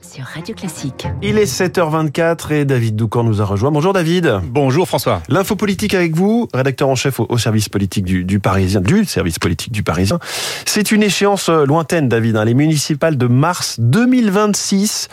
sur Radio Classique. Il est 7h24 et David Doucan nous a rejoint. Bonjour David. Bonjour François. L'info politique avec vous, rédacteur en chef au, service politique du, Parisien, du service politique du Parisien. C'est une échéance euh, lointaine, David, hein, les municipales de mars 2026.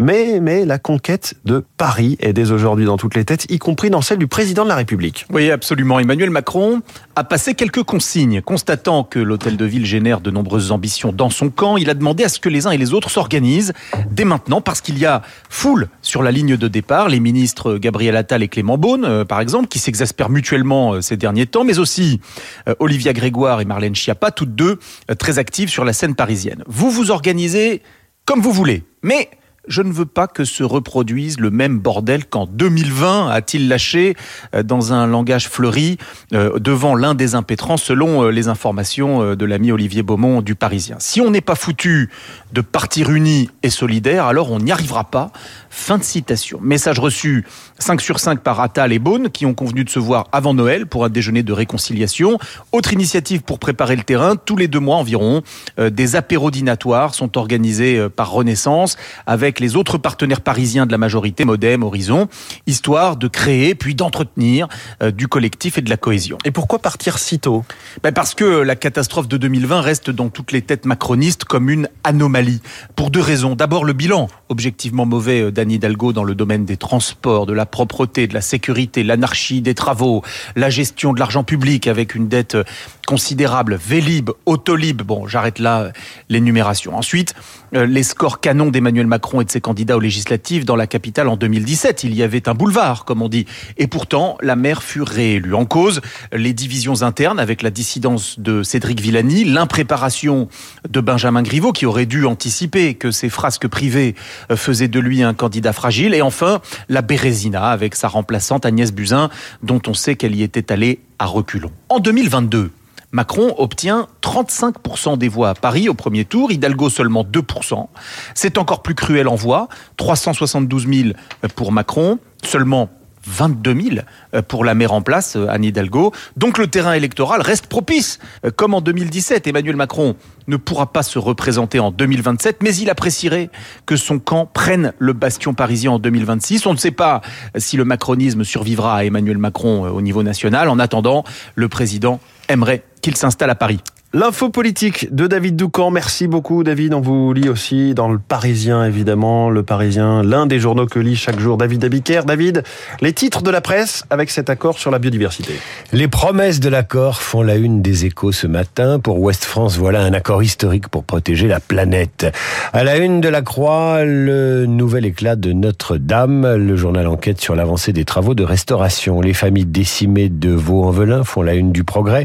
Mais, mais la conquête de Paris est dès aujourd'hui dans toutes les têtes, y compris dans celle du président de la République. Oui, absolument. Emmanuel Macron a passé quelques consignes. Constatant que l'hôtel de ville génère de nombreuses ambitions dans son camp, il a demandé à ce que les uns et les autres s'organisent dès maintenant parce qu'il y a foule sur la ligne de départ. Les ministres Gabriel Attal et Clément Beaune, euh, par exemple, qui s'exaspèrent mutuellement euh, ces derniers temps, mais aussi euh, Olivia Grégoire et Marlène Schiappa, toutes deux très actives sur la scène parisienne. Vous vous organisez comme vous voulez, mais je ne veux pas que se reproduise le même bordel qu'en 2020, a-t-il lâché euh, dans un langage fleuri euh, devant l'un des impétrants, selon euh, les informations de l'ami Olivier Beaumont du Parisien. Si on n'est pas foutu de partir unis et solidaires, alors on n'y arrivera pas. Fin de citation. Message reçu 5 sur 5 par Attal et Beaune, qui ont convenu de se voir avant Noël pour un déjeuner de réconciliation. Autre initiative pour préparer le terrain, tous les deux mois environ, des apérodinatoires sont organisés par Renaissance avec les autres partenaires parisiens de la majorité, Modem, Horizon, histoire de créer puis d'entretenir euh, du collectif et de la cohésion. Et pourquoi partir si tôt? Ben Parce que la catastrophe de 2020 reste dans toutes les têtes macronistes comme une anomalie. Pour deux raisons. D'abord le bilan, objectivement mauvais euh, d'Anne Hidalgo dans le domaine des transports, de la propreté, de la sécurité, l'anarchie des travaux, la gestion de l'argent public avec une dette euh, considérable, Vélib, Autolib, bon j'arrête là l'énumération. Ensuite, les scores canons d'Emmanuel Macron et ses candidats aux législatives dans la capitale en 2017. Il y avait un boulevard, comme on dit. Et pourtant, la maire fut réélue. En cause, les divisions internes avec la dissidence de Cédric Villani, l'impréparation de Benjamin Griveaux, qui aurait dû anticiper que ses frasques privées euh, faisaient de lui un candidat fragile. Et enfin, la Bérésina avec sa remplaçante Agnès Buzyn, dont on sait qu'elle y était allée à reculons. En 2022, Macron obtient 35% des voix à Paris au premier tour, Hidalgo seulement 2%. C'est encore plus cruel en voix, 372 000 pour Macron, seulement 22 000 pour la maire en place, Anne Hidalgo. Donc le terrain électoral reste propice. Comme en 2017, Emmanuel Macron ne pourra pas se représenter en 2027, mais il apprécierait que son camp prenne le bastion parisien en 2026. On ne sait pas si le macronisme survivra à Emmanuel Macron au niveau national. En attendant, le président aimerait qu'il s'installe à Paris. L'info politique de David Doucan. Merci beaucoup, David. On vous lit aussi dans le Parisien, évidemment. Le Parisien, l'un des journaux que lit chaque jour David Abiker. David, les titres de la presse avec cet accord sur la biodiversité. Les promesses de l'accord font la une des échos ce matin. Pour Ouest France, voilà un accord historique pour protéger la planète. À la une de la Croix, le nouvel éclat de Notre-Dame. Le journal enquête sur l'avancée des travaux de restauration. Les familles décimées de Vaux-en-Velin font la une du progrès.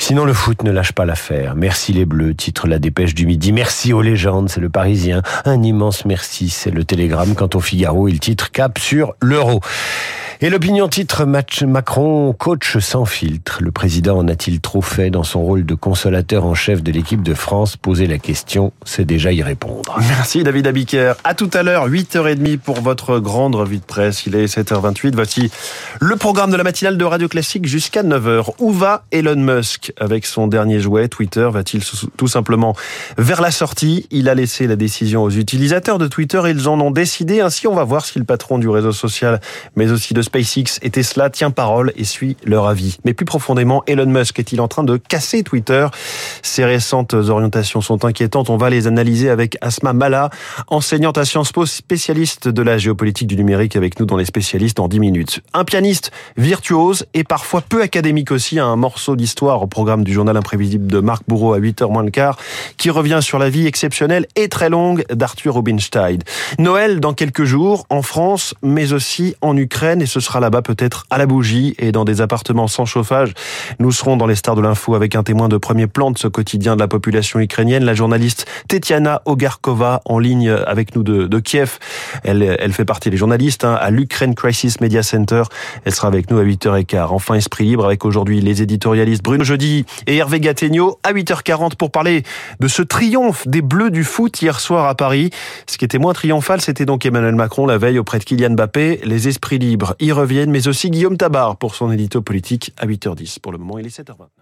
Sinon, le foot ne lâche pas la Merci les Bleus, titre la dépêche du midi. Merci aux légendes, c'est le Parisien. Un immense merci, c'est le Télégramme. Quant au Figaro, il titre cap sur l'euro. Et l'opinion titre Macron, coach sans filtre. Le président en a-t-il trop fait dans son rôle de consolateur en chef de l'équipe de France? Poser la question, c'est déjà y répondre. Merci David Abiker. À tout à l'heure, 8h30 pour votre grande revue de presse. Il est 7h28. Voici le programme de la matinale de Radio Classique jusqu'à 9h. Où va Elon Musk avec son dernier jouet? Twitter va-t-il tout simplement vers la sortie Il a laissé la décision aux utilisateurs de Twitter. Ils en ont décidé. Ainsi, on va voir si le patron du réseau social, mais aussi de SpaceX et Tesla tient parole et suit leur avis. Mais plus profondément, Elon Musk est-il en train de casser Twitter? Ses récentes orientations sont inquiétantes. On va les analyser avec Asma Mala, enseignante à Sciences Po, spécialiste de la géopolitique du numérique avec nous dans les spécialistes en 10 minutes. Un pianiste virtuose et parfois peu académique aussi, un morceau d'histoire au programme du journal imprévisible de Marc Bourreau à 8h moins le quart, qui revient sur la vie exceptionnelle et très longue d'Arthur Rubinstein. Noël dans quelques jours en France, mais aussi en Ukraine et ce sera là-bas peut-être à la bougie et dans des appartements sans chauffage. Nous serons dans les stars de l'info avec un témoin de premier plan de ce quotidien de la population ukrainienne, la journaliste Tetiana Ogarkova en ligne avec nous de, Kiev. Elle, elle fait partie des journalistes hein, à l'Ukraine Crisis Media Center. Elle sera avec nous à 8h15. Enfin, Esprit Libre avec aujourd'hui les éditorialistes Bruno Jeudi et Hervé Gattegno à 8h40 pour parler de ce triomphe des Bleus du foot hier soir à Paris. Ce qui était moins triomphal, c'était donc Emmanuel Macron la veille auprès de Kylian Mbappé. Les esprits libres y reviennent, mais aussi Guillaume Tabar pour son édito politique à 8h10. Pour le moment, il est 7h29.